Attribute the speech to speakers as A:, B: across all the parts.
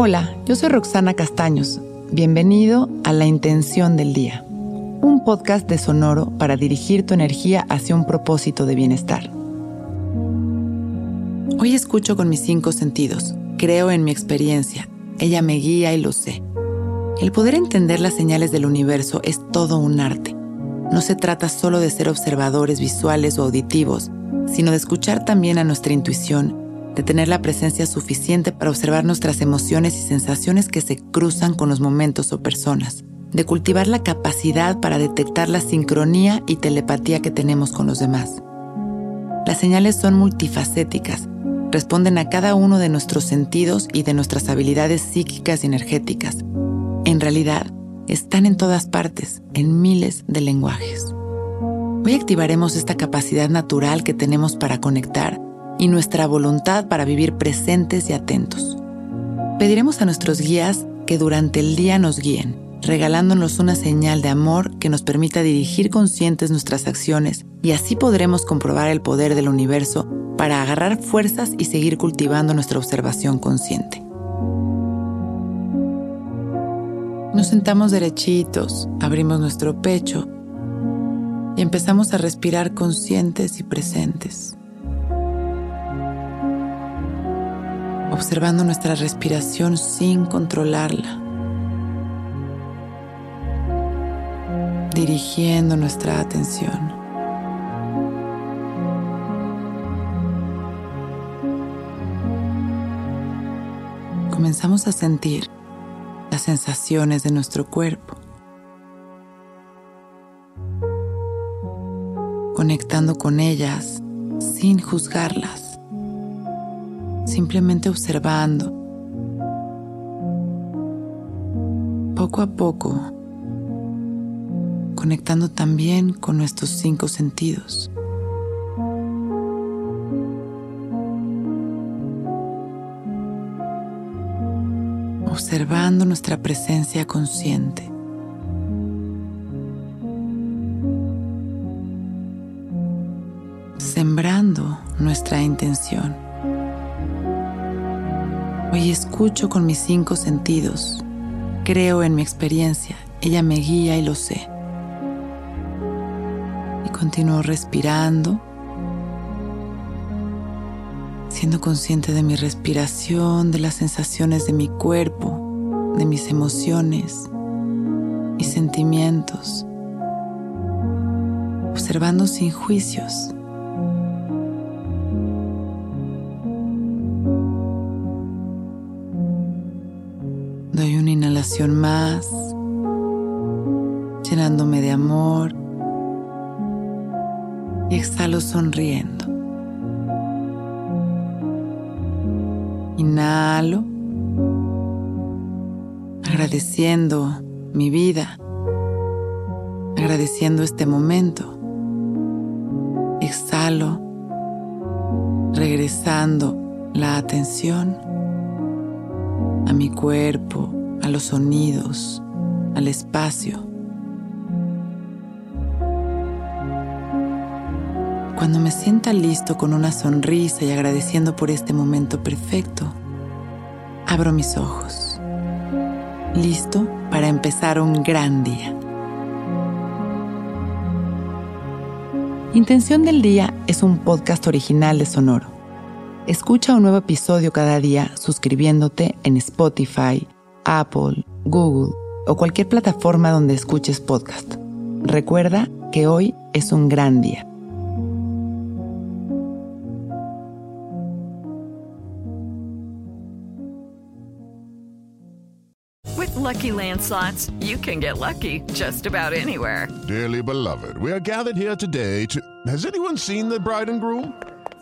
A: Hola, yo soy Roxana Castaños. Bienvenido a La Intención del Día, un podcast de Sonoro para dirigir tu energía hacia un propósito de bienestar. Hoy escucho con mis cinco sentidos, creo en mi experiencia, ella me guía y lo sé. El poder entender las señales del universo es todo un arte. No se trata solo de ser observadores visuales o auditivos, sino de escuchar también a nuestra intuición de tener la presencia suficiente para observar nuestras emociones y sensaciones que se cruzan con los momentos o personas, de cultivar la capacidad para detectar la sincronía y telepatía que tenemos con los demás. Las señales son multifacéticas, responden a cada uno de nuestros sentidos y de nuestras habilidades psíquicas y energéticas. En realidad, están en todas partes, en miles de lenguajes. Hoy activaremos esta capacidad natural que tenemos para conectar y nuestra voluntad para vivir presentes y atentos. Pediremos a nuestros guías que durante el día nos guíen, regalándonos una señal de amor que nos permita dirigir conscientes nuestras acciones y así podremos comprobar el poder del universo para agarrar fuerzas y seguir cultivando nuestra observación consciente. Nos sentamos derechitos, abrimos nuestro pecho y empezamos a respirar conscientes y presentes. Observando nuestra respiración sin controlarla, dirigiendo nuestra atención. Comenzamos a sentir las sensaciones de nuestro cuerpo, conectando con ellas sin juzgarlas simplemente observando. Poco a poco, conectando también con nuestros cinco sentidos. Observando nuestra presencia consciente. Sembrando nuestra intención. Hoy escucho con mis cinco sentidos. Creo en mi experiencia. Ella me guía y lo sé. Y continúo respirando, siendo consciente de mi respiración, de las sensaciones de mi cuerpo, de mis emociones y sentimientos, observando sin juicios Más, llenándome de amor y exhalo sonriendo. Inhalo, agradeciendo mi vida, agradeciendo este momento. Exhalo, regresando la atención a mi cuerpo, a los sonidos, al espacio. Cuando me sienta listo con una sonrisa y agradeciendo por este momento perfecto, abro mis ojos, listo para empezar un gran día. Intención del Día es un podcast original de Sonoro. Escucha un nuevo episodio cada día suscribiéndote en Spotify, Apple, Google o cualquier plataforma donde escuches podcast. Recuerda que hoy es un gran día.
B: With lucky landslots, you can get lucky just about anywhere.
C: Dearly beloved, we are gathered here today to. Has anyone seen the bride and groom?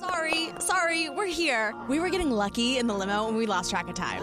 D: Sorry, sorry, we're here. We were getting lucky in the limo and we lost track of time.